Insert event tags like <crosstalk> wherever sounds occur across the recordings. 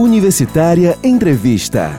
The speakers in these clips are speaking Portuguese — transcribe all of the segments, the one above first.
Universitária Entrevista.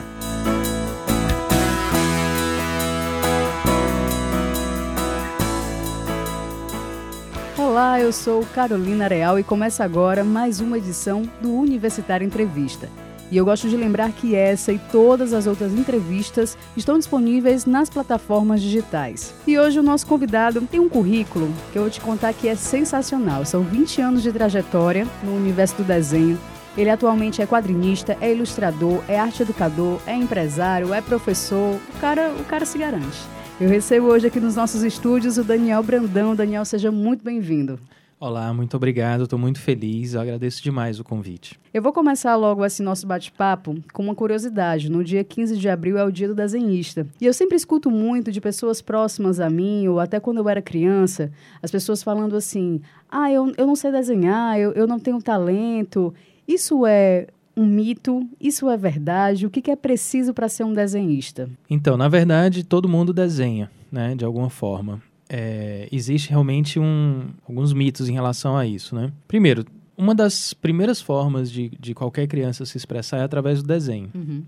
Olá, eu sou Carolina Real e começa agora mais uma edição do Universitária Entrevista. E eu gosto de lembrar que essa e todas as outras entrevistas estão disponíveis nas plataformas digitais. E hoje o nosso convidado tem um currículo que eu vou te contar que é sensacional. São 20 anos de trajetória no universo do desenho, ele atualmente é quadrinista, é ilustrador, é arte educador, é empresário, é professor. O cara, o cara se garante. Eu recebo hoje aqui nos nossos estúdios o Daniel Brandão. Daniel, seja muito bem-vindo. Olá, muito obrigado. Estou muito feliz. Eu agradeço demais o convite. Eu vou começar logo esse nosso bate-papo com uma curiosidade. No dia 15 de abril é o dia do desenhista. E eu sempre escuto muito de pessoas próximas a mim, ou até quando eu era criança, as pessoas falando assim: ah, eu, eu não sei desenhar, eu, eu não tenho talento. Isso é um mito? Isso é verdade? O que, é preciso para ser um desenhista? Então, na verdade, todo mundo desenha, né, de alguma forma. É, existe realmente um, alguns mitos em relação a isso, né? Primeiro, uma das primeiras formas de, de qualquer criança se expressar é através do desenho. Uhum.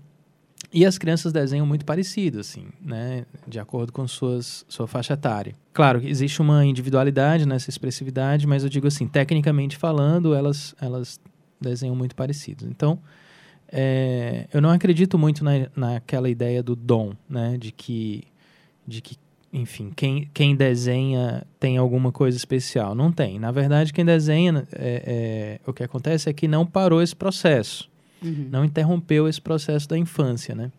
E as crianças desenham muito parecido, assim, né? De acordo com suas, sua faixa etária. Claro que existe uma individualidade nessa expressividade, mas eu digo assim, tecnicamente falando, elas, elas desenham muito parecidos. Então, é, eu não acredito muito na, naquela ideia do dom, né? De que, de que enfim, quem, quem desenha tem alguma coisa especial. Não tem. Na verdade, quem desenha, é, é, o que acontece é que não parou esse processo. Uhum. Não interrompeu esse processo da infância, né?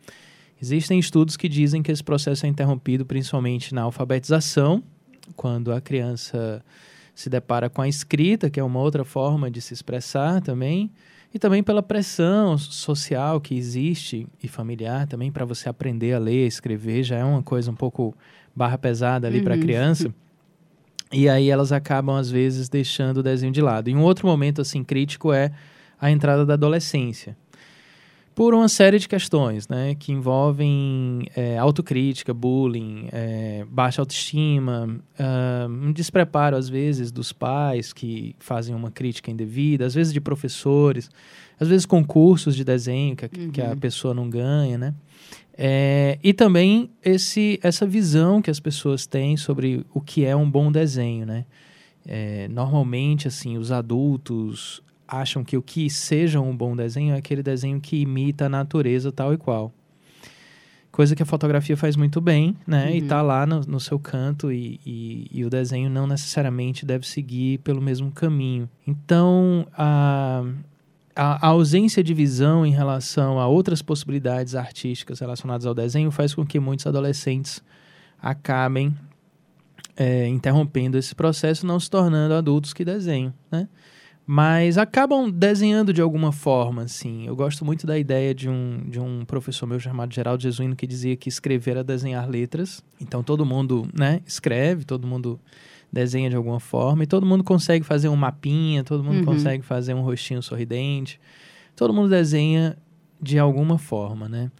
Existem estudos que dizem que esse processo é interrompido principalmente na alfabetização, quando a criança se depara com a escrita, que é uma outra forma de se expressar também, e também pela pressão social que existe e familiar também para você aprender a ler, escrever, já é uma coisa um pouco barra pesada ali uhum. para a criança. E aí elas acabam às vezes deixando o desenho de lado. E um outro momento assim crítico é a entrada da adolescência por uma série de questões, né, que envolvem é, autocrítica, bullying, é, baixa autoestima, uh, um despreparo às vezes dos pais que fazem uma crítica indevida, às vezes de professores, às vezes concursos de desenho que a, uhum. que a uhum. pessoa não ganha, né? É, e também esse, essa visão que as pessoas têm sobre o que é um bom desenho, né? É, normalmente, assim, os adultos acham que o que seja um bom desenho é aquele desenho que imita a natureza tal e qual. Coisa que a fotografia faz muito bem, né? Uhum. E tá lá no, no seu canto e, e, e, o desenho não necessariamente deve seguir pelo mesmo caminho. Então, a, a, a ausência de visão em relação a outras possibilidades artísticas relacionadas ao desenho faz com que muitos adolescentes acabem é, interrompendo esse processo, não se tornando adultos que desenham, né? Mas acabam desenhando de alguma forma, assim. Eu gosto muito da ideia de um, de um professor meu chamado Geraldo Jesuíno que dizia que escrever era desenhar letras. Então todo mundo, né, escreve, todo mundo desenha de alguma forma e todo mundo consegue fazer um mapinha, todo mundo uhum. consegue fazer um rostinho sorridente. Todo mundo desenha de alguma forma, né?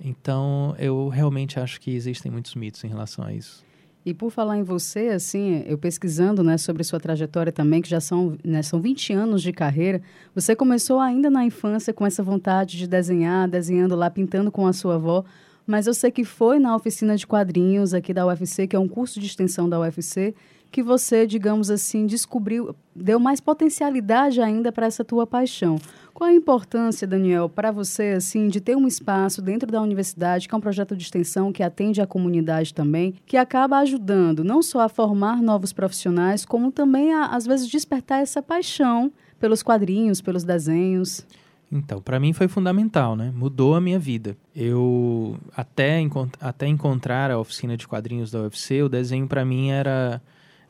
Então eu realmente acho que existem muitos mitos em relação a isso. E por falar em você, assim, eu pesquisando né, sobre sua trajetória também, que já são, né, são 20 anos de carreira, você começou ainda na infância com essa vontade de desenhar, desenhando lá, pintando com a sua avó, mas eu sei que foi na oficina de quadrinhos aqui da UFC, que é um curso de extensão da UFC, que você, digamos assim, descobriu, deu mais potencialidade ainda para essa tua paixão. Qual a importância, Daniel, para você, assim, de ter um espaço dentro da universidade, que é um projeto de extensão que atende a comunidade também, que acaba ajudando não só a formar novos profissionais, como também a, às vezes, despertar essa paixão pelos quadrinhos, pelos desenhos? Então, para mim foi fundamental, né? Mudou a minha vida. Eu até, encont até encontrar a oficina de quadrinhos da UFC, o desenho para mim era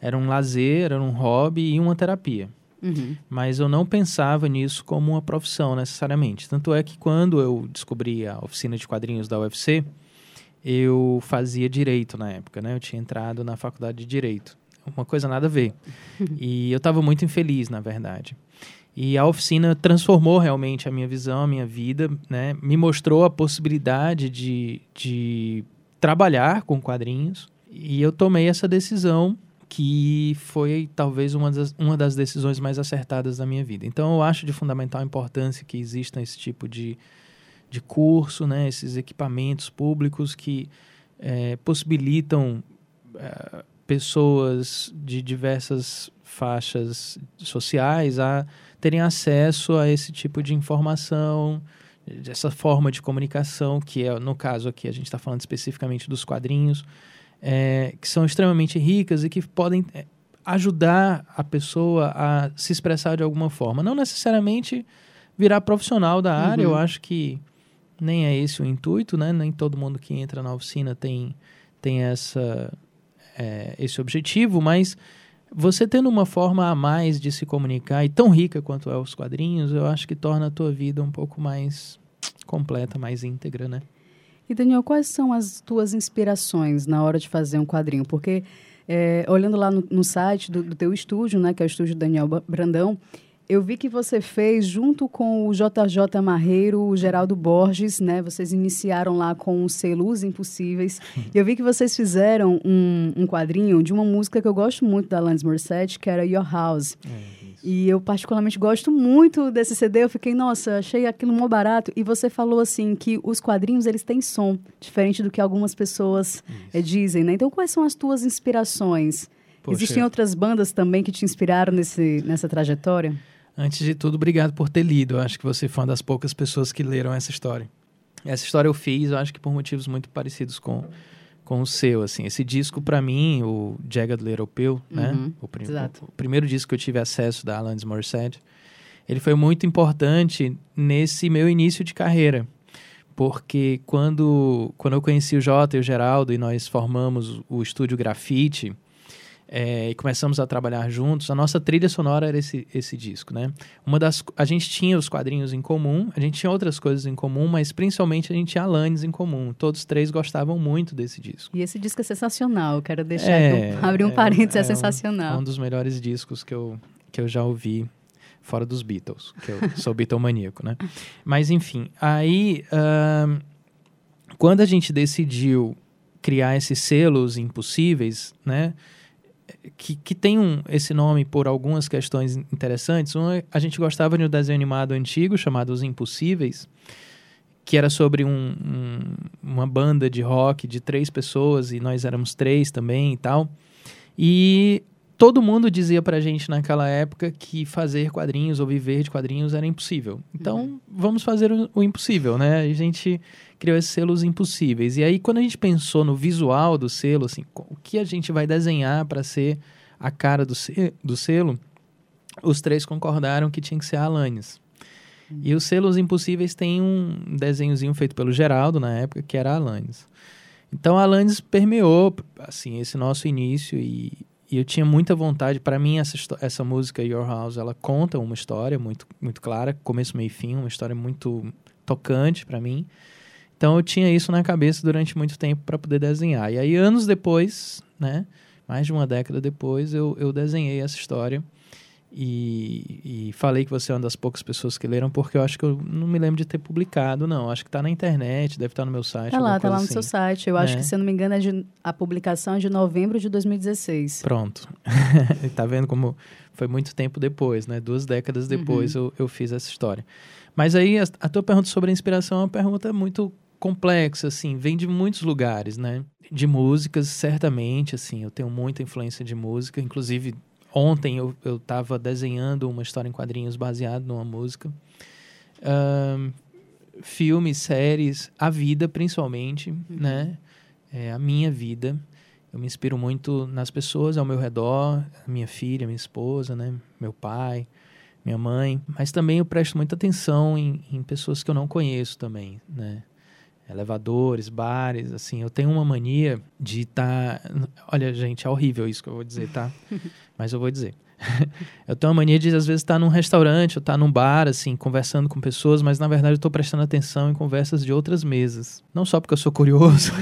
era um lazer, era um hobby e uma terapia. Uhum. Mas eu não pensava nisso como uma profissão necessariamente. Tanto é que quando eu descobri a oficina de quadrinhos da UFC, eu fazia direito na época, né? Eu tinha entrado na faculdade de direito. Uma coisa nada a ver. <laughs> e eu estava muito infeliz, na verdade. E a oficina transformou realmente a minha visão, a minha vida, né? Me mostrou a possibilidade de, de trabalhar com quadrinhos. E eu tomei essa decisão que foi talvez uma das, uma das decisões mais acertadas da minha vida. Então eu acho de fundamental importância que exista esse tipo de, de curso, né, esses equipamentos públicos que é, possibilitam é, pessoas de diversas faixas sociais a terem acesso a esse tipo de informação, dessa forma de comunicação, que é, no caso aqui, a gente está falando especificamente dos quadrinhos, é, que são extremamente ricas e que podem é, ajudar a pessoa a se expressar de alguma forma. Não necessariamente virar profissional da área, uhum. eu acho que nem é esse o intuito, né? Nem todo mundo que entra na oficina tem, tem essa, é, esse objetivo, mas você tendo uma forma a mais de se comunicar e tão rica quanto é os quadrinhos, eu acho que torna a tua vida um pouco mais completa, mais íntegra, né? E Daniel, quais são as tuas inspirações na hora de fazer um quadrinho? Porque é, olhando lá no, no site do, do, teu estúdio, né, que é o estúdio Daniel Brandão, eu vi que você fez junto com o JJ Marreiro, o Geraldo Borges, né? Vocês iniciaram lá com o selo Os Impossíveis. <laughs> e eu vi que vocês fizeram um, um, quadrinho de uma música que eu gosto muito da Alanis Morissette, que era Your House. É, e eu particularmente gosto muito desse CD. Eu fiquei, nossa, achei aquilo mó barato. E você falou assim que os quadrinhos eles têm som, diferente do que algumas pessoas é, dizem, né? Então, quais são as tuas inspirações? Poxa. Existem outras bandas também que te inspiraram nesse, nessa trajetória? Antes de tudo, obrigado por ter lido. Eu acho que você foi uma das poucas pessoas que leram essa história. Essa história eu fiz, eu acho que por motivos muito parecidos com, com o seu, assim. Esse disco, para mim, o Jagged Little Pill, né? uhum, né? O, prim exato. o, primeiro disco que eu tive acesso da Alanis Morissette, ele foi muito importante nesse meu início de carreira. Porque quando, quando eu conheci o Jota e o Geraldo e nós formamos o estúdio Grafite, é, e começamos a trabalhar juntos, a nossa trilha sonora era esse, esse disco, né? Uma das, a gente tinha os quadrinhos em comum, a gente tinha outras coisas em comum, mas principalmente a gente tinha Alanis em comum. Todos três gostavam muito desse disco. E esse disco é sensacional, quero deixar é, abrir um é, parênteses, é, é sensacional. Um, um dos melhores discos que eu, que eu já ouvi fora dos Beatles, que eu sou <laughs> Beatlemaníaco, né? Mas enfim, aí uh, quando a gente decidiu criar esses selos impossíveis, né? Que, que tem um, esse nome por algumas questões interessantes. Uma, a gente gostava de um desenho animado antigo chamado Os Impossíveis, que era sobre um, um, uma banda de rock de três pessoas e nós éramos três também e tal. E todo mundo dizia pra gente naquela época que fazer quadrinhos ou viver de quadrinhos era impossível. Então, uhum. vamos fazer o, o, impossível, né? A gente criou esses selos impossíveis. E aí, quando a gente pensou no visual do selo, assim, o que a gente vai desenhar para ser a cara do, se do selo, os três concordaram que tinha que ser a Alanis. Uhum. E os selos impossíveis tem um desenhozinho feito pelo Geraldo na época, que era a Alanis. Então a Alanis permeou assim esse nosso início e, e eu tinha muita vontade. Para mim essa essa música Your House ela conta uma história muito muito clara, começo meio e fim, uma história muito tocante para mim. Então eu tinha isso na cabeça durante muito tempo para poder desenhar. E aí anos depois, né, mais de uma década depois, eu, eu desenhei essa história. E, e, falei que você é uma das poucas pessoas que leram, porque eu acho que eu não me lembro de ter publicado, não. Acho que está na internet, deve estar tá no meu site. Tá lá, tá lá no assim. seu site. Eu é. acho que, se eu não me engano, é de, a publicação é de novembro de 2016. Pronto. <laughs> tá vendo como foi muito tempo depois, né? Duas décadas depois uhum. eu, eu fiz essa história. Mas aí, a, a tua pergunta sobre a inspiração é uma pergunta muito complexa, assim, vem de muitos lugares, né? De músicas, certamente, assim, eu tenho muita influência de música, inclusive ontem eu, eu tava desenhando uma história em quadrinhos baseado numa música. Um, filmes, séries, a vida principalmente, uhum. né? É, a minha vida. Eu me inspiro muito nas pessoas ao meu redor, minha filha, minha esposa, né? Meu pai, minha mãe. Mas também eu presto muita atenção em, em pessoas que eu não conheço também, né? Elevadores, bares, assim, eu tenho uma mania de estar, tá... olha, gente, é horrível isso que eu vou dizer, tá? <laughs> Mas eu vou dizer. <laughs> eu tenho uma mania de às vezes estar num restaurante ou estar num bar, assim, conversando com pessoas, mas na verdade eu estou prestando atenção em conversas de outras mesas. Não só porque eu sou curioso,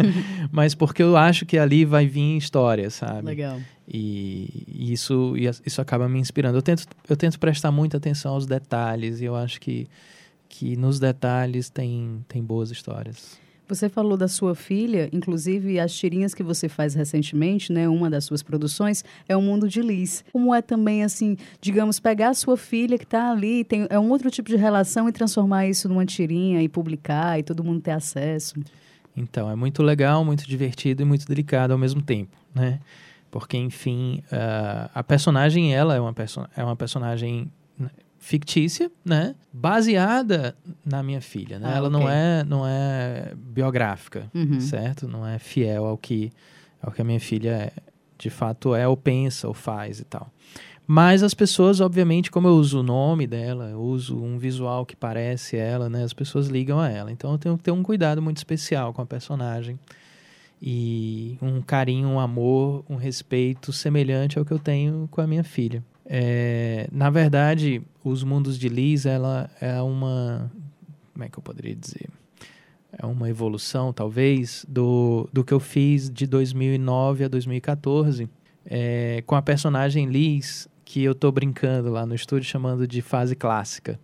<laughs> mas porque eu acho que ali vai vir história, sabe? Legal. E, e isso, isso acaba me inspirando. Eu tento, eu tento prestar muita atenção aos detalhes e eu acho que que nos detalhes tem, tem boas histórias. Você falou da sua filha, inclusive as tirinhas que você faz recentemente, né? Uma das suas produções é o Mundo de Liz. Como é também, assim, digamos, pegar a sua filha que está ali, tem, é um outro tipo de relação e transformar isso numa tirinha e publicar e todo mundo ter acesso? Então, é muito legal, muito divertido e muito delicado ao mesmo tempo, né? Porque, enfim, uh, a personagem, ela é uma, perso é uma personagem fictícia, né? Baseada na minha filha, né? Ah, ela okay. não é não é biográfica, uhum. certo? Não é fiel ao que ao que a minha filha de fato é ou pensa ou faz e tal. Mas as pessoas, obviamente, como eu uso o nome dela, eu uso um visual que parece ela, né? As pessoas ligam a ela. Então eu tenho que ter um cuidado muito especial com a personagem e um carinho, um amor, um respeito semelhante ao que eu tenho com a minha filha. É, na verdade, os mundos de Liz, ela é uma. Como é que eu poderia dizer? É uma evolução, talvez, do, do que eu fiz de 2009 a 2014 é, com a personagem Liz, que eu tô brincando lá no estúdio chamando de fase clássica.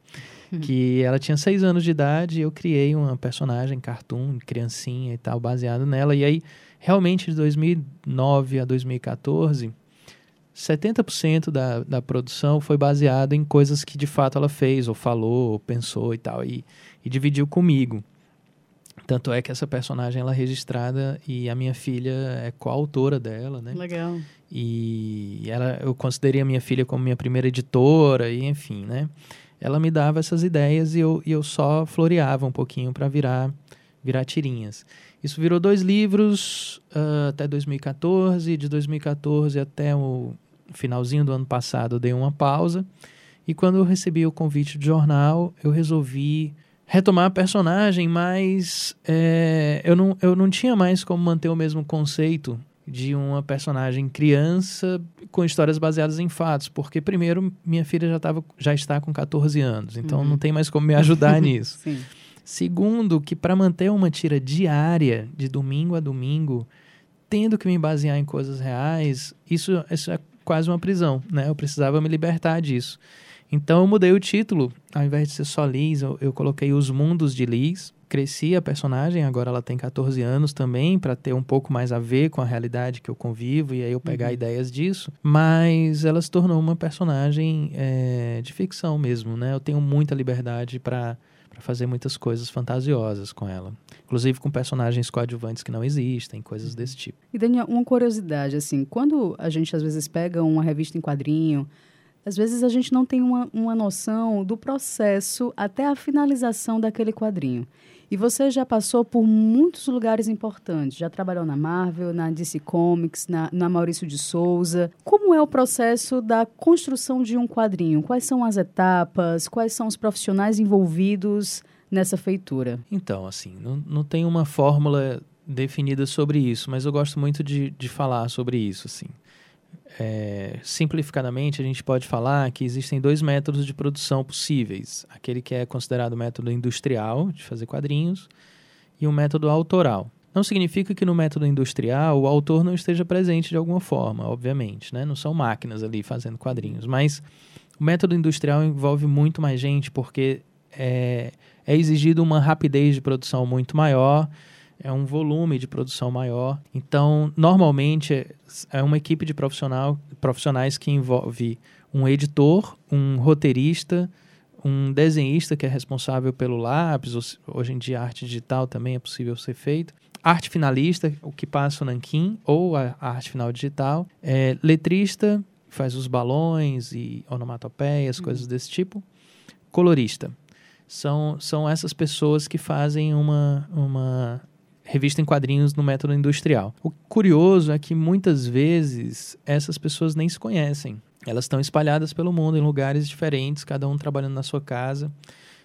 Uhum. Que ela tinha seis anos de idade e eu criei uma personagem cartoon, criancinha e tal, baseado nela. E aí, realmente, de 2009 a 2014 70% da, da produção foi baseada em coisas que de fato ela fez, ou falou, ou pensou e tal, e, e dividiu comigo. Tanto é que essa personagem ela é registrada e a minha filha é coautora dela, né? Legal. E ela, eu considerei a minha filha como minha primeira editora, e enfim, né? Ela me dava essas ideias e eu, e eu só floreava um pouquinho para virar, virar tirinhas. Isso virou dois livros uh, até 2014, de 2014 até o finalzinho do ano passado eu dei uma pausa e quando eu recebi o convite do jornal, eu resolvi retomar a personagem, mas é, eu, não, eu não tinha mais como manter o mesmo conceito de uma personagem criança com histórias baseadas em fatos, porque primeiro minha filha já, tava, já está com 14 anos, então uhum. não tem mais como me ajudar <laughs> nisso. Sim. Segundo, que para manter uma tira diária, de domingo a domingo, tendo que me basear em coisas reais, isso, isso é quase uma prisão, né? Eu precisava me libertar disso. Então eu mudei o título, ao invés de ser só Liz, eu, eu coloquei Os Mundos de Liz. Cresci a personagem, agora ela tem 14 anos também, para ter um pouco mais a ver com a realidade que eu convivo e aí eu pegar uhum. ideias disso. Mas ela se tornou uma personagem é, de ficção mesmo, né? Eu tenho muita liberdade para para fazer muitas coisas fantasiosas com ela. Inclusive com personagens coadjuvantes que não existem, coisas desse tipo. E Daniel, uma curiosidade, assim, quando a gente às vezes pega uma revista em quadrinho, às vezes a gente não tem uma, uma noção do processo até a finalização daquele quadrinho. E você já passou por muitos lugares importantes. Já trabalhou na Marvel, na DC Comics, na, na Maurício de Souza. Como é o processo da construção de um quadrinho? Quais são as etapas? Quais são os profissionais envolvidos nessa feitura? Então, assim, não, não tem uma fórmula definida sobre isso, mas eu gosto muito de, de falar sobre isso, assim. É, simplificadamente, a gente pode falar que existem dois métodos de produção possíveis: aquele que é considerado método industrial, de fazer quadrinhos, e o método autoral. Não significa que no método industrial o autor não esteja presente de alguma forma, obviamente, né? não são máquinas ali fazendo quadrinhos, mas o método industrial envolve muito mais gente porque é, é exigido uma rapidez de produção muito maior é um volume de produção maior. Então, normalmente é uma equipe de profissional, profissionais que envolve um editor, um roteirista, um desenhista que é responsável pelo lápis, hoje em dia arte digital também é possível ser feito, arte finalista, o que passa o nanquim, ou a, arte final digital, é, letrista, faz os balões e onomatopeias, uhum. coisas desse tipo, colorista. São, são essas pessoas que fazem uma, uma revista em quadrinhos no método industrial. O curioso é que muitas vezes essas pessoas nem se conhecem. Elas estão espalhadas pelo mundo em lugares diferentes, cada um trabalhando na sua casa,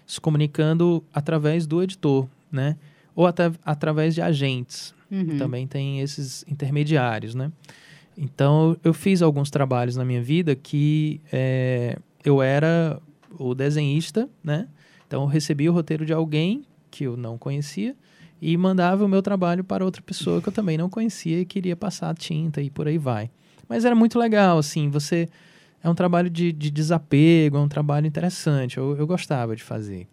se comunicando através do editor, né? Ou até através de agentes. Uhum. Também tem esses intermediários, né? Então, eu fiz alguns trabalhos na minha vida que é, eu era o desenhista, né? Então, eu recebi o roteiro de alguém que eu não conhecia e mandava o meu trabalho para outra pessoa que eu também não conhecia e queria passar tinta e por aí vai. Mas era muito legal, assim, você... É um trabalho de, de desapego, é um trabalho interessante, eu, eu gostava de fazer.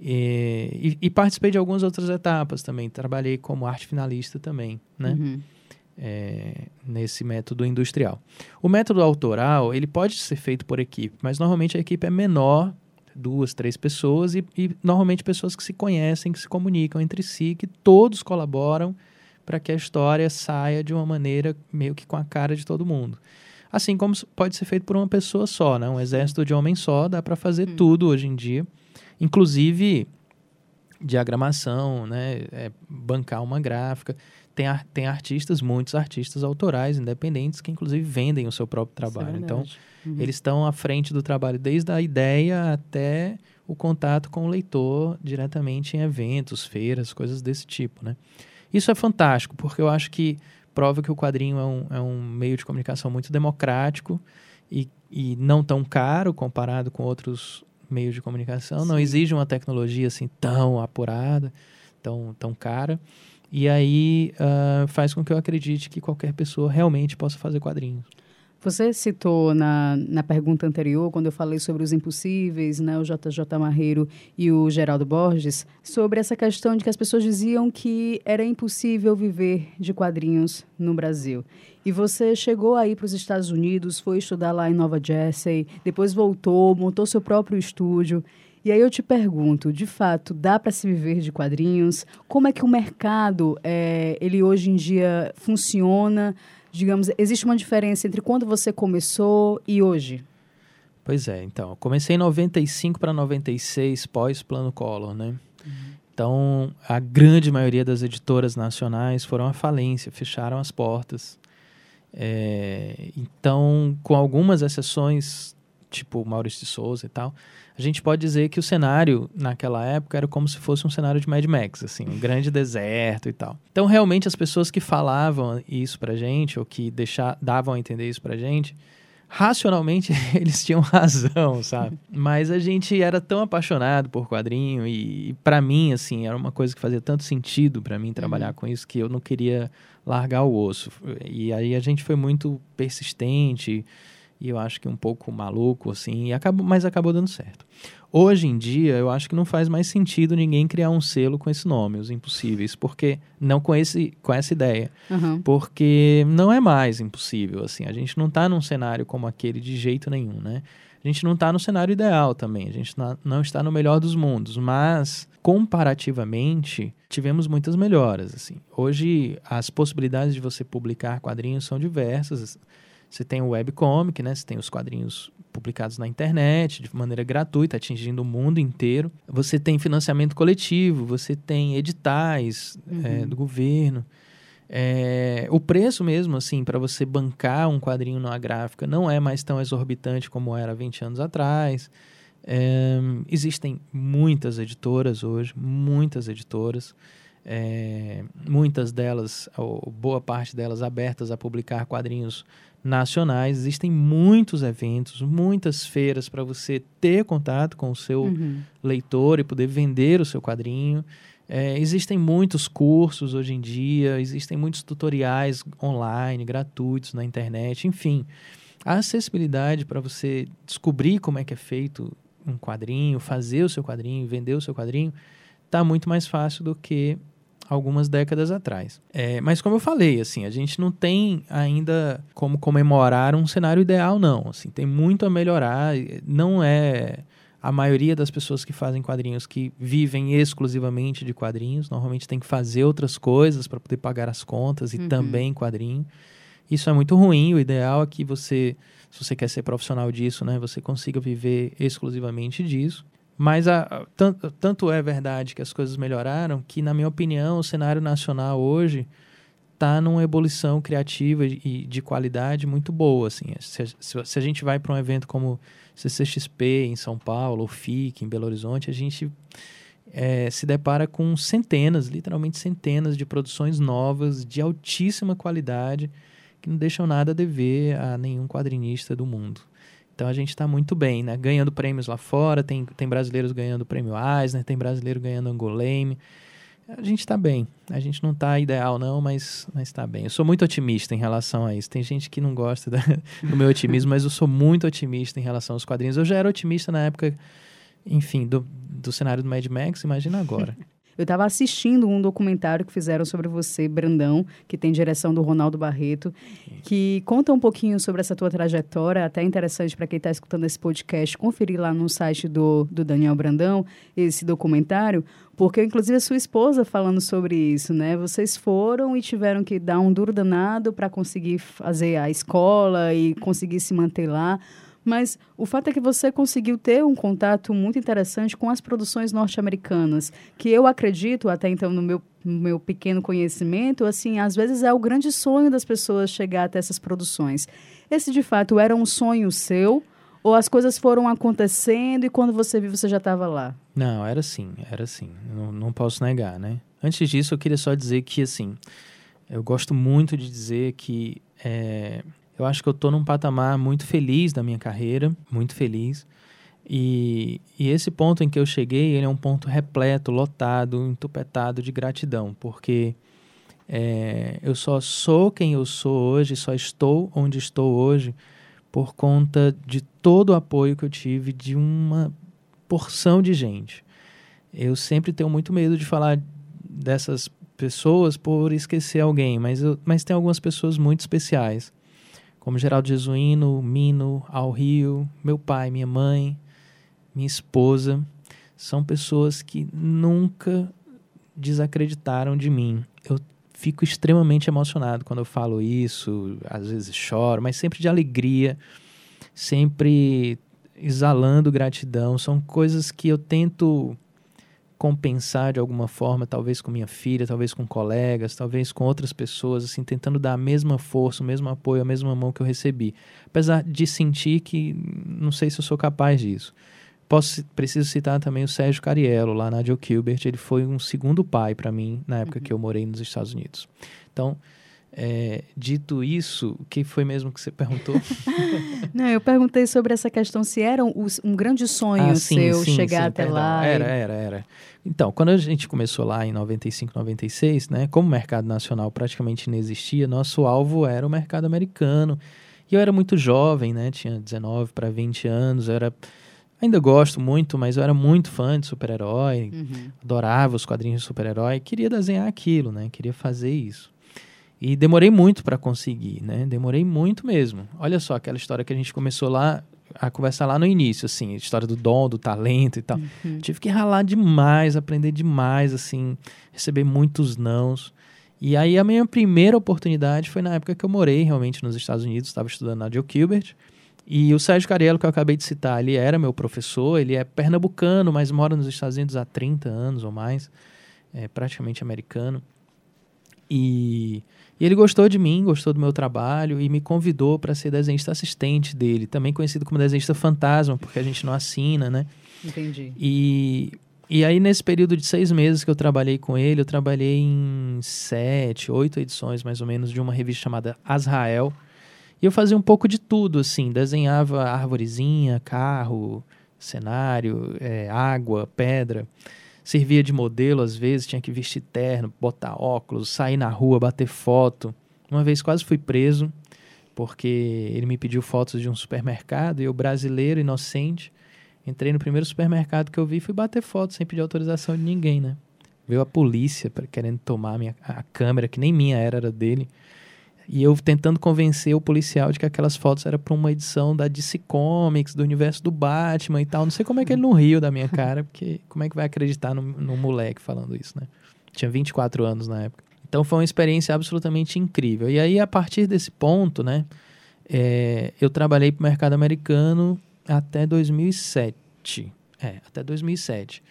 E, e, e, participei de algumas outras etapas também. Trabalhei como arte finalista também, né? Uhum. É, nesse método industrial. O método autoral, ele pode ser feito por equipe, mas normalmente a equipe é menor, duas, três pessoas, e, e normalmente pessoas que se conhecem, que se comunicam entre si, que todos colaboram para que a história saia de uma maneira meio que com a cara de todo mundo. Assim como pode ser feito por uma pessoa só, né? Um exército de homem só, dá para fazer hum. tudo hoje em dia inclusive diagramação, né, é, bancar uma gráfica. Tem, tem artistas, muitos artistas autorais, independentes, que inclusive vendem o seu próprio é trabalho. É então, uhum. eles estão à frente do trabalho desde a ideia até o contato com o leitor diretamente em eventos, feiras, coisas desse tipo, né? Isso é fantástico, porque eu acho que prova que o quadrinho é um, é um meio de comunicação muito democrático e, e não tão caro comparado com outros meios de comunicação, Sim. não exige uma tecnologia assim tão apurada, tão, tão cara. E aí uh, faz com que eu acredite que qualquer pessoa realmente possa fazer quadrinhos. Você citou na, na pergunta anterior, quando eu falei sobre os impossíveis, né, o JJ Marreiro e o Geraldo Borges, sobre essa questão de que as pessoas diziam que era impossível viver de quadrinhos no Brasil. E você chegou aí para os Estados Unidos, foi estudar lá em Nova Jersey, depois voltou, montou seu próprio estúdio. E aí eu te pergunto, de fato, dá para se viver de quadrinhos? Como é que o mercado, é, ele hoje em dia funciona? digamos, existe uma diferença entre quando você começou e hoje? Pois é, então, comecei em 95 para 96 pós Plano Collor, né? Uhum. Então, a grande maioria das editoras nacionais foram à falência, fecharam as portas. É, então, com algumas exceções, tipo Maurício de Souza e tal, a gente pode dizer que o cenário naquela época era como se fosse um cenário de Mad Max, assim, um grande deserto e tal. Então, realmente, as pessoas que falavam isso pra gente, ou que deixar, davam a entender isso pra gente, racionalmente <laughs> eles tinham razão, sabe? Mas a gente era tão apaixonado por quadrinho e, e para mim, assim, era uma coisa que fazia tanto sentido para mim trabalhar uhum. com isso que eu não queria largar o osso. E aí a gente foi muito persistente e eu acho que um pouco maluco, assim, e acabou, mas acabou dando certo. Hoje em dia, eu acho que não faz mais sentido ninguém criar um selo com esse nome, Os Impossíveis, porque não com, esse, com essa ideia. Uhum. Porque não é mais impossível, assim, a gente não está num cenário como aquele de jeito nenhum, né? A gente não está no cenário ideal também, a gente não está no melhor dos mundos, mas comparativamente tivemos muitas melhoras, assim. Hoje as possibilidades de você publicar quadrinhos são diversas, você tem o webcomic, né? Você tem os quadrinhos publicados na internet de maneira gratuita, atingindo o mundo inteiro. Você tem financiamento coletivo, você tem editais uhum. é, do governo. É, o preço mesmo, assim, para você bancar um quadrinho numa gráfica não é mais tão exorbitante como era 20 anos atrás. É, existem muitas editoras hoje, muitas editoras. É, muitas delas, ou boa parte delas, abertas a publicar quadrinhos nacionais. Existem muitos eventos, muitas feiras para você ter contato com o seu uhum. leitor e poder vender o seu quadrinho. É, existem muitos cursos hoje em dia, existem muitos tutoriais online, gratuitos na internet, enfim. A acessibilidade para você descobrir como é que é feito um quadrinho, fazer o seu quadrinho, vender o seu quadrinho, está muito mais fácil do que algumas décadas atrás. É, mas como eu falei, assim, a gente não tem ainda como comemorar um cenário ideal, não. Assim, tem muito a melhorar. Não é a maioria das pessoas que fazem quadrinhos que vivem exclusivamente de quadrinhos, normalmente tem que fazer outras coisas para poder pagar as contas e uhum. também quadrinho. Isso é muito ruim. O ideal é que você, se você quer ser profissional disso, né, você consiga viver exclusivamente disso. Mas a, tanto, tanto é verdade que as coisas melhoraram que, na minha opinião, o cenário nacional hoje está numa ebulição criativa e de qualidade muito boa. Assim. Se, se, se a gente vai para um evento como CCXP em São Paulo, ou FIC em Belo Horizonte, a gente é, se depara com centenas, literalmente centenas de produções novas de altíssima qualidade que não deixam nada a dever a nenhum quadrinista do mundo. Então a gente está muito bem, né? Ganhando prêmios lá fora, tem, tem brasileiros ganhando o prêmio Eisner, tem brasileiro ganhando Angoleme. A gente está bem. A gente não está ideal, não, mas está bem. Eu sou muito otimista em relação a isso. Tem gente que não gosta da, <laughs> do meu otimismo, mas eu sou muito otimista em relação aos quadrinhos. Eu já era otimista na época enfim, do, do cenário do Mad Max, imagina agora. Eu estava assistindo um documentário que fizeram sobre você, Brandão, que tem direção do Ronaldo Barreto, que conta um pouquinho sobre essa tua trajetória, até interessante para quem está escutando esse podcast, conferir lá no site do, do Daniel Brandão esse documentário, porque inclusive a sua esposa falando sobre isso, né? Vocês foram e tiveram que dar um duro danado para conseguir fazer a escola e conseguir se manter lá. Mas o fato é que você conseguiu ter um contato muito interessante com as produções norte-americanas, que eu acredito, até então no meu, meu pequeno conhecimento, assim, às vezes é o grande sonho das pessoas chegar até essas produções. Esse, de fato, era um sonho seu ou as coisas foram acontecendo e quando você viu, você já estava lá? Não, era assim, era assim. Não, não posso negar, né? Antes disso, eu queria só dizer que, assim, eu gosto muito de dizer que é, eu acho que eu estou num patamar muito feliz da minha carreira, muito feliz. E, e, esse ponto em que eu cheguei, ele é um ponto repleto, lotado, entupetado de gratidão, porque é, eu só sou quem eu sou hoje, só estou onde estou hoje por conta de todo o apoio que eu tive de uma porção de gente. Eu sempre tenho muito medo de falar dessas pessoas por esquecer alguém, mas, eu, mas tem algumas pessoas muito especiais como Geraldo Jesuíno, Mino, Al Rio, meu pai, minha mãe, minha esposa, são pessoas que nunca desacreditaram de mim. Eu fico extremamente emocionado quando eu falo isso, às vezes choro, mas sempre de alegria, sempre exalando gratidão. São coisas que eu tento compensar de alguma forma, talvez com minha filha, talvez com colegas, talvez com outras pessoas, assim, tentando dar a mesma força, o mesmo apoio, a mesma mão que eu recebi. Apesar de sentir que não sei se eu sou capaz disso. Posso, preciso citar também o Sérgio Cariello, lá na Joe Gilbert, ele foi um segundo pai para mim na época uhum. que eu morei nos Estados Unidos. Então, é, dito isso, o que foi mesmo que você perguntou? <laughs> Não, eu perguntei sobre essa questão, se era um, um grande sonho ah, sim, seu sim, chegar sim, até perdão. lá. Era, e... era, era. Então, quando a gente começou lá em 95, 96, né, como o mercado nacional praticamente não existia, nosso alvo era o mercado americano. E eu era muito jovem, né, tinha 19 para 20 anos, era ainda gosto muito, mas eu era muito fã de super-herói, uhum. adorava os quadrinhos de super-herói, queria desenhar aquilo, né, queria fazer isso. E demorei muito para conseguir, né? Demorei muito mesmo. Olha só aquela história que a gente começou lá a conversar lá no início, assim, a história do dom, do talento e tal. Uhum. Tive que ralar demais, aprender demais, assim, receber muitos nãos. E aí a minha primeira oportunidade foi na época que eu morei realmente nos Estados Unidos, estava estudando na Joe Gilbert. E o Sérgio Cariello, que eu acabei de citar, ele era meu professor, ele é pernambucano, mas mora nos Estados Unidos há 30 anos ou mais, é praticamente americano. E e ele gostou de mim, gostou do meu trabalho e me convidou para ser desenhista assistente dele, também conhecido como desenhista fantasma, porque a gente não assina, né? Entendi. E, e aí, nesse período de seis meses que eu trabalhei com ele, eu trabalhei em sete, oito edições, mais ou menos, de uma revista chamada Azrael. E eu fazia um pouco de tudo, assim, desenhava árvorezinha, carro, cenário, é, água, pedra servia de modelo às vezes, tinha que vestir terno, botar óculos, sair na rua, bater foto. Uma vez quase fui preso porque ele me pediu fotos de um supermercado e eu, brasileiro, inocente, entrei no primeiro supermercado que eu vi e fui bater foto sem pedir autorização de ninguém, né? Veio a polícia querendo tomar minha, a câmera, que nem minha era, era dele. E eu tentando convencer o policial de que aquelas fotos eram para uma edição da DC Comics, do universo do Batman e tal. Não sei como é que ele não riu da minha cara, porque como é que vai acreditar no, moleque falando isso, né? Tinha 24 anos na época. Então foi uma experiência absolutamente incrível. E aí, a partir desse ponto, né, é, eu trabalhei para o mercado americano até 2007. É, até 2007.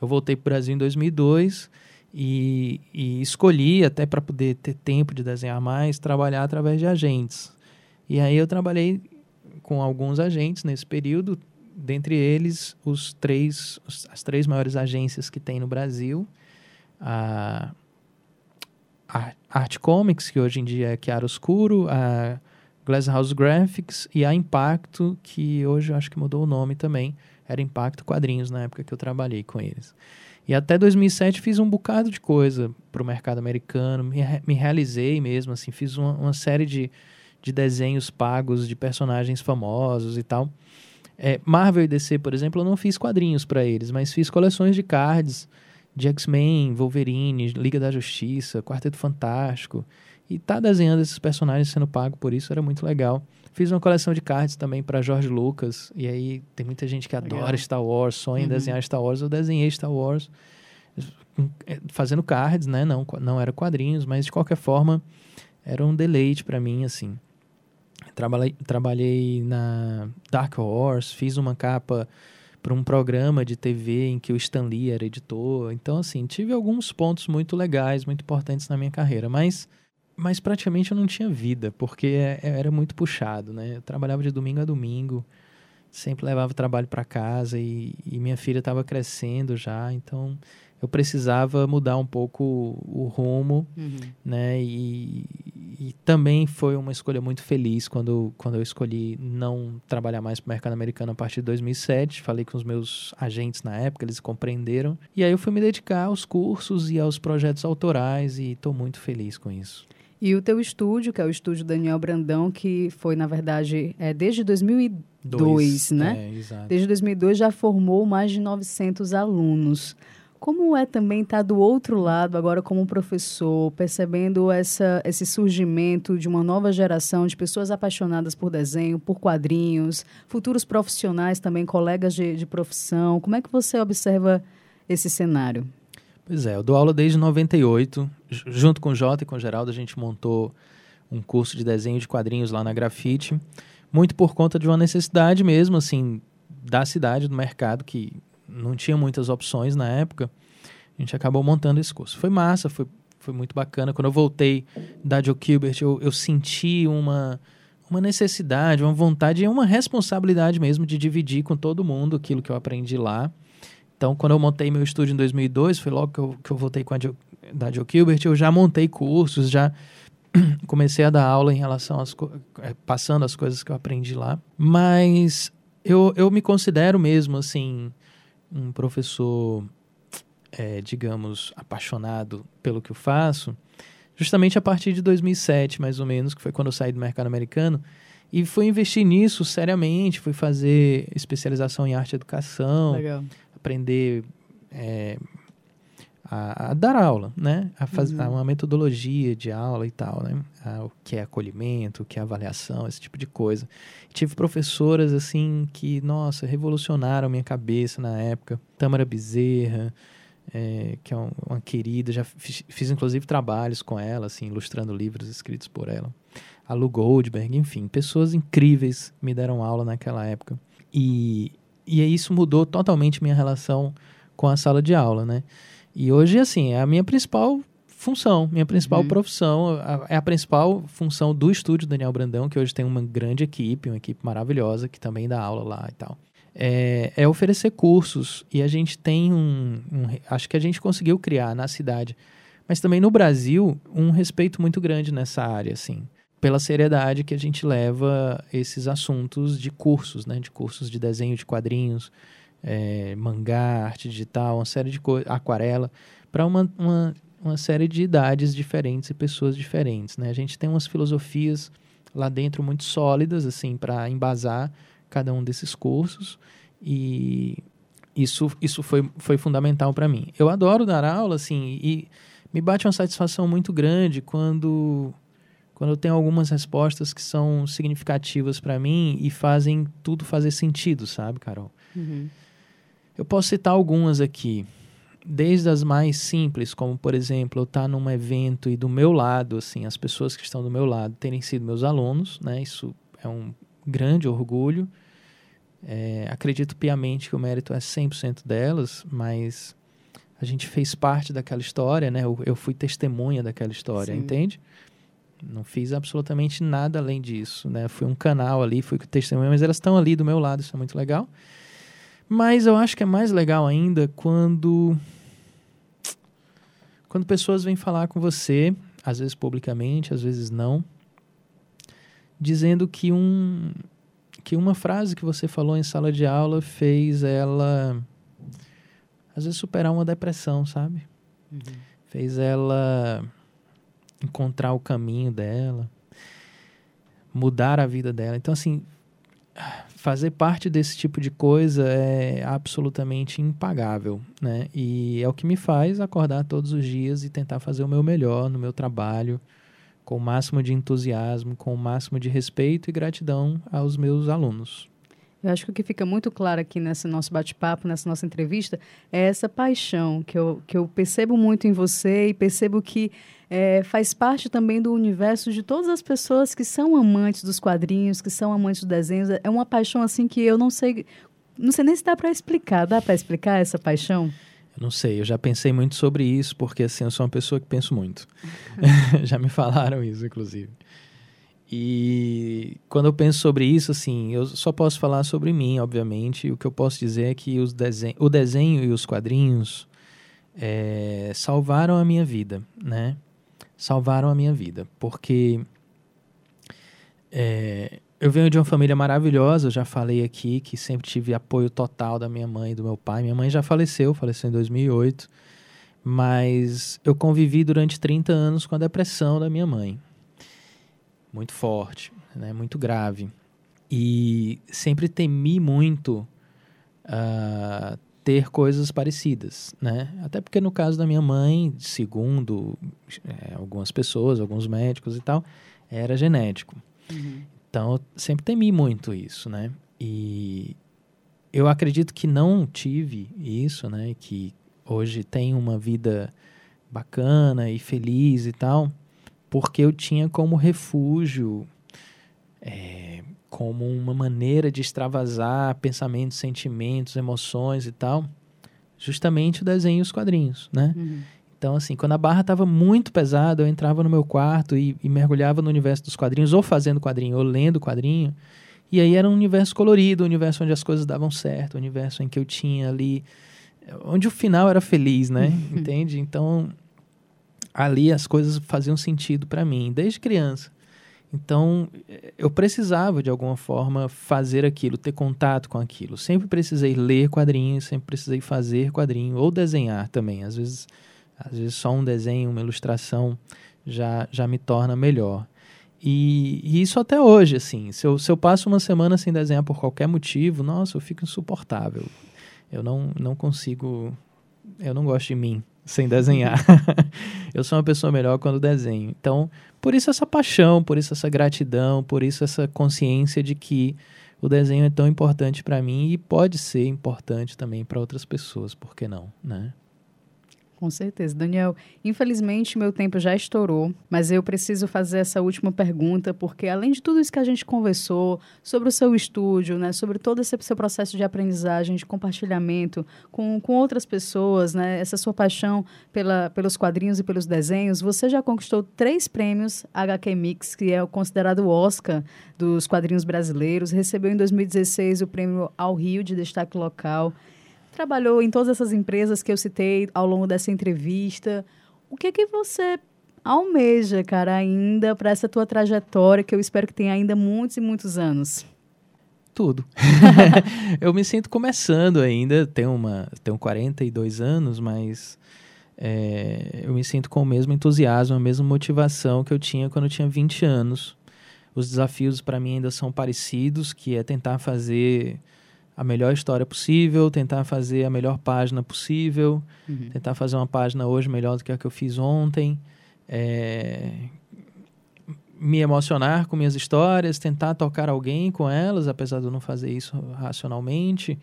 Eu voltei para o Brasil em 2002 e, e escolhi, até para poder ter tempo de desenhar mais, trabalhar através de agentes. E aí eu trabalhei com alguns agentes nesse período, dentre eles os três, as três maiores agências que tem no Brasil, a, Art Comics, que hoje em dia é Chiaroscuro, a Glasshouse Graphics e a Impacto, que hoje eu acho que mudou o nome também, era Impacto Quadrinhos na época que eu trabalhei com eles. E até 2007 fiz um bocado de coisa para o mercado americano, me, me, realizei mesmo, assim, fiz uma, uma série de, de desenhos pagos de personagens famosos e tal. É, Marvel e DC, por exemplo, eu não fiz quadrinhos para eles, mas fiz coleções de cards de X-Men, Wolverine, Liga da Justiça, Quarteto Fantástico. E tá desenhando esses personagens sendo pago por isso era muito legal. Fiz uma coleção de cards também para George Lucas. E aí tem muita gente que legal. adora Star Wars, sonha em uhum. desenhar Star Wars. Eu desenhei Star Wars é, fazendo cards, né? Não, não era quadrinhos, mas de qualquer forma era um deleite para mim, assim. Trabalhei, trabalhei na Dark Horse, fiz uma capa para um programa de TV em que o Stan Lee era editor. Então, assim, tive alguns pontos muito legais, muito importantes na minha carreira, mas, mas praticamente eu não tinha vida, porque é, é, era muito puxado, né? Eu trabalhava de domingo a domingo, sempre levava o trabalho para casa e, e minha filha estava crescendo já, então eu precisava mudar um pouco o rumo, uhum. né? E, e, também foi uma escolha muito feliz quando, quando eu escolhi não trabalhar mais para o mercado americano a partir de 2007. Falei com os meus agentes na época, eles compreenderam. E aí eu fui me dedicar aos cursos e aos projetos autorais e estou muito feliz com isso. E o teu estúdio, que é o estúdio Daniel Brandão, que foi, na verdade, é, desde 2002, Dois, né? É. Desde 2002 já formou mais de 900 alunos. Como é também estar tá do outro lado, agora como professor, percebendo essa, esse surgimento de uma nova geração de pessoas apaixonadas por desenho, por quadrinhos, futuros profissionais também, colegas de, de profissão. Como é que você observa esse cenário? Pois é, eu dou aula desde 98. Junto com o Jota e com o Geraldo, a gente montou um curso de desenho de quadrinhos lá na Grafite. Muito por conta de uma necessidade mesmo, assim, da cidade, do mercado, que não tinha muitas opções na época, a gente acabou montando esse curso. Foi massa, foi, foi muito bacana. Quando eu voltei da Joe Gilbert, eu, eu senti uma, uma necessidade, uma vontade e uma responsabilidade mesmo de dividir com todo mundo aquilo que eu aprendi lá. Então, quando eu montei meu estúdio em 2002, foi logo que eu, que eu voltei com a da Joe Gilbert, eu já montei cursos, já <clears throat> comecei a dar aula em relação às é, passando as coisas que eu aprendi lá. Mas eu, eu me considero mesmo assim um professor, é, digamos, apaixonado pelo que eu faço, justamente a partir de 2007, mais ou menos, que foi quando eu saí do mercado americano, e fui investir nisso seriamente, fui fazer especialização em arte e educação, Legal. Aprender é, a, a, dar aula, né? A fazer uhum. uma metodologia de aula e tal, né? A, o que é acolhimento, o que é avaliação, esse tipo de coisa. Tive professoras, assim, que, nossa, revolucionaram minha cabeça na época. Tamara Bezerra, é, que é um, uma querida, já fiz, fiz, inclusive trabalhos com ela, assim, ilustrando livros escritos por ela. A Lu Goldberg, enfim, pessoas incríveis me deram aula naquela época. E, e isso mudou totalmente minha relação com a sala de aula, né? E hoje, assim, é a minha principal função, minha principal uhum. profissão, a, é a principal função do estúdio Daniel Brandão, que hoje tem uma grande equipe, uma equipe maravilhosa, que também dá aula lá e tal. É, é oferecer cursos. E a gente tem um, um. Acho que a gente conseguiu criar na cidade, mas também no Brasil, um respeito muito grande nessa área, assim pela seriedade que a gente leva esses assuntos de cursos, né? De cursos de desenho de quadrinhos, é, mangá, arte digital, uma série de coisas, aquarela, para uma, uma, uma série de idades diferentes e pessoas diferentes. Né? A gente tem umas filosofias lá dentro muito sólidas, assim, para embasar cada um desses cursos e isso, isso foi, foi fundamental para mim. Eu adoro dar aula, assim, e me bate uma satisfação muito grande quando quando eu tenho algumas respostas que são significativas para mim e fazem tudo fazer sentido, sabe, Carol? Uhum. Eu posso citar algumas aqui, desde as mais simples, como por exemplo, eu estar tá num evento e do meu lado, assim, as pessoas que estão do meu lado terem sido meus alunos, né? Isso é um grande orgulho. É, acredito piamente que o mérito é 100% delas, mas a gente fez parte daquela história, né? Eu, eu fui testemunha daquela história, Sim. entende? Não fiz absolutamente nada além disso, né? Fui um canal ali, fui testemunha, mas elas estão ali do meu lado, isso é muito legal. Mas eu acho que é mais legal ainda quando quando pessoas vêm falar com você, às vezes publicamente, às vezes não, dizendo que um que uma frase que você falou em sala de aula fez ela às vezes superar uma depressão, sabe? Uhum. Fez ela encontrar o caminho dela, mudar a vida dela. Então assim, fazer parte desse tipo de coisa é absolutamente impagável, né? E é o que me faz acordar todos os dias e tentar fazer o meu melhor no meu trabalho, com o máximo de entusiasmo, com o máximo de respeito e gratidão aos meus alunos. Eu acho que o que fica muito claro aqui nesse nosso bate-papo, nessa nossa entrevista, é essa paixão que eu, que eu percebo muito em você e percebo que é, faz parte também do universo de todas as pessoas que são amantes dos quadrinhos, que são amantes dos desenhos. É uma paixão assim que eu não sei, não sei nem se dá para explicar. Dá para explicar essa paixão? Eu não sei, eu já pensei muito sobre isso, porque assim, eu sou uma pessoa que penso muito. <laughs> <laughs> já me falaram isso, inclusive. E quando eu penso sobre isso, assim, eu só posso falar sobre mim, obviamente. O que eu posso dizer é que os desen o desenho e os quadrinhos é, salvaram a minha vida, né? Salvaram a minha vida, porque é, eu venho de uma família maravilhosa, eu já falei aqui que sempre tive apoio total da minha mãe e do meu pai. Minha mãe já faleceu, faleceu em 2008, mas eu convivi durante 30 anos com a depressão da minha mãe muito forte, né, muito grave. E sempre temi muito uh, ter coisas parecidas, né? Até porque no caso da minha mãe, segundo é, algumas pessoas, alguns médicos e tal, era genético. Uhum. Então, eu sempre temi muito isso, né? E eu acredito que não tive isso, né? Que hoje tenho uma vida bacana e feliz e tal, porque eu tinha como refúgio, é, como uma maneira de extravasar pensamentos, sentimentos, emoções e tal, justamente o desenho e os quadrinhos, né? Uhum. Então, assim, quando a barra estava muito pesada, eu entrava no meu quarto e, e, mergulhava no universo dos quadrinhos, ou fazendo quadrinho, ou lendo quadrinho. E aí era um universo colorido, um universo onde as coisas davam certo, um universo em que eu tinha ali. onde o final era feliz, né? Uhum. Entende? Então, ali as coisas faziam sentido para mim desde criança. Então, eu precisava de alguma forma fazer aquilo, ter contato com aquilo. Sempre precisei ler quadrinhos, sempre precisei fazer quadrinho ou desenhar também. Às vezes, às vezes só um desenho, uma ilustração já já me torna melhor. E, e, isso até hoje, assim. Se eu, se eu passo uma semana sem desenhar por qualquer motivo, nossa, eu fico insuportável. Eu não, não consigo. Eu não gosto de mim sem desenhar. <laughs> eu sou uma pessoa melhor quando desenho. Então, por isso essa paixão, por isso essa gratidão, por isso essa consciência de que o desenho é tão importante para mim e pode ser importante também para outras pessoas, por que não, né? Com certeza. Daniel, infelizmente meu tempo já estourou, mas eu preciso fazer essa última pergunta, porque além de tudo isso que a gente conversou, sobre o seu estúdio, né, sobre todo esse seu processo de aprendizagem, de compartilhamento com, com outras pessoas, né, essa sua paixão pela, pelos quadrinhos e pelos desenhos, você já conquistou três prêmios HQ Mix, que é considerado o Oscar dos quadrinhos brasileiros, recebeu em 2016 o prêmio Ao Rio de Destaque Local trabalhou em todas essas empresas que eu citei ao longo dessa entrevista. O que é que você almeja, cara, ainda para essa tua trajetória que eu espero que tenha ainda muitos e muitos anos? Tudo. <laughs> <laughs> eu me sinto começando ainda, tenho, uma, tenho 42 anos, mas é, eu me sinto com o mesmo entusiasmo, a mesma motivação que eu tinha quando eu tinha 20 anos. Os desafios para mim ainda são parecidos, que é tentar fazer a melhor história possível, tentar fazer a melhor página possível, uhum. tentar fazer uma página hoje melhor do que a que eu fiz ontem, é, me emocionar com minhas histórias, tentar tocar alguém com elas, apesar de eu não fazer isso racionalmente.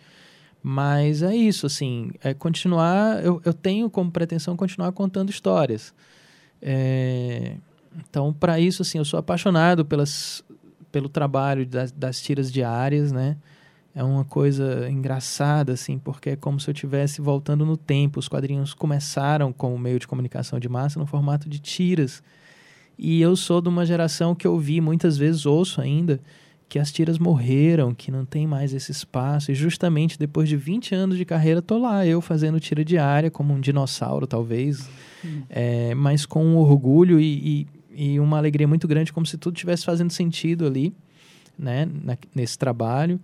Mas é isso, assim, é continuar. Eu, eu tenho como pretensão continuar contando histórias. É, então, para isso, assim, eu sou apaixonado pelas, pelo trabalho das, das tiras diárias, né? É uma coisa engraçada, assim, porque é como se eu estivesse voltando no tempo. Os quadrinhos começaram como meio de comunicação de massa no formato de tiras. E eu sou de uma geração que eu vi, muitas vezes ouço ainda, que as tiras morreram, que não tem mais esse espaço. E justamente depois de 20 anos de carreira, tô lá, eu fazendo tira diária, como um dinossauro, talvez, hum. é, mas com um orgulho e, e, e, uma alegria muito grande, como se tudo tivesse fazendo sentido ali, né, na, nesse trabalho.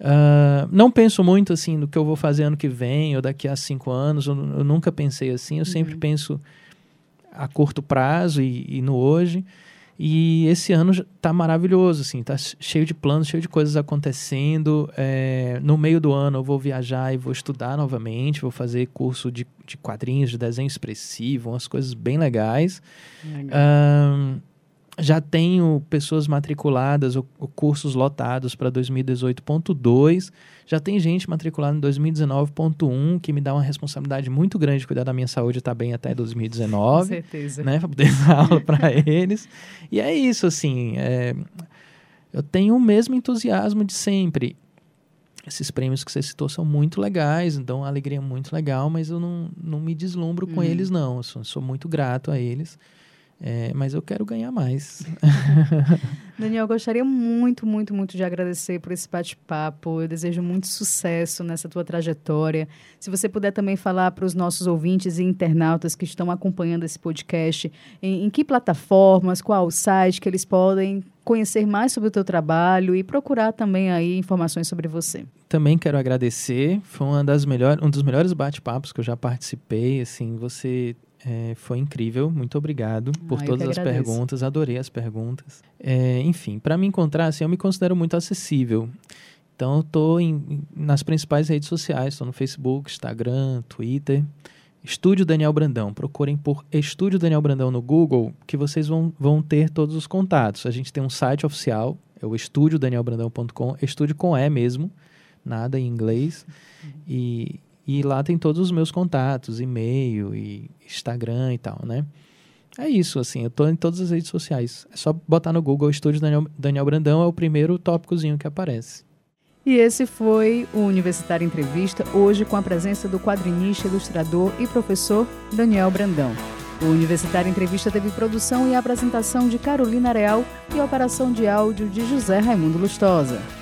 Uh, não penso muito assim no que eu vou fazer ano que vem ou daqui a cinco anos. Eu, eu nunca pensei assim. Eu uhum. sempre penso a curto prazo e, e, no hoje. E esse ano tá maravilhoso, assim, tá cheio de planos, cheio de coisas acontecendo. É, no meio do ano eu vou viajar e vou estudar novamente, vou fazer curso de, de quadrinhos, de desenho expressivo, umas coisas bem legais. Legal. Um, já tenho pessoas matriculadas ou, ou cursos lotados para 2018.2. Já tem gente matriculada em 2019.1, que me dá uma responsabilidade muito grande de cuidar da minha saúde estar tá bem até 2019. Com certeza. Né, <laughs> para poder dar aula para eles. E é isso, assim. É, eu tenho o mesmo entusiasmo de sempre. Esses prêmios que você citou são muito legais, dão uma alegria muito legal, mas eu não, não me deslumbro com uhum. eles, não. Eu sou, sou muito grato a eles. É, mas eu quero ganhar mais. <laughs> Daniel, gostaria muito, muito, muito de agradecer por esse bate-papo. Eu desejo muito sucesso nessa tua trajetória. Se você puder também falar para os nossos ouvintes e internautas que estão acompanhando esse podcast, em, em que plataformas, qual site que eles podem conhecer mais sobre o teu trabalho e procurar também aí informações sobre você. Também quero agradecer. Foi uma das melhores, um dos melhores bate-papos que eu já participei. Assim, você é, foi incrível, muito obrigado por ah, todas as perguntas, adorei as perguntas. É, enfim, para me encontrar, assim, eu me considero muito acessível. Então, eu estou nas principais redes sociais, estou no Facebook, Instagram, Twitter. Estúdio Daniel Brandão. Procurem por Estúdio Daniel Brandão no Google, que vocês vão, vão ter todos os contatos. A gente tem um site oficial, é o estúdiodanielbrandão.com, estúdio com E mesmo, nada em inglês. E, e lá tem todos os meus contatos, e-mail e Instagram e tal, né? É isso, assim, eu tô em todas as redes sociais. É só botar no Google Estúdio Daniel, Daniel Brandão, é o primeiro tópicozinho que aparece. E esse foi o Universitário Entrevista, hoje com a presença do quadrinista, ilustrador e professor Daniel Brandão. O Universitário Entrevista teve produção e apresentação de Carolina Real e operação de áudio de José Raimundo Lustosa.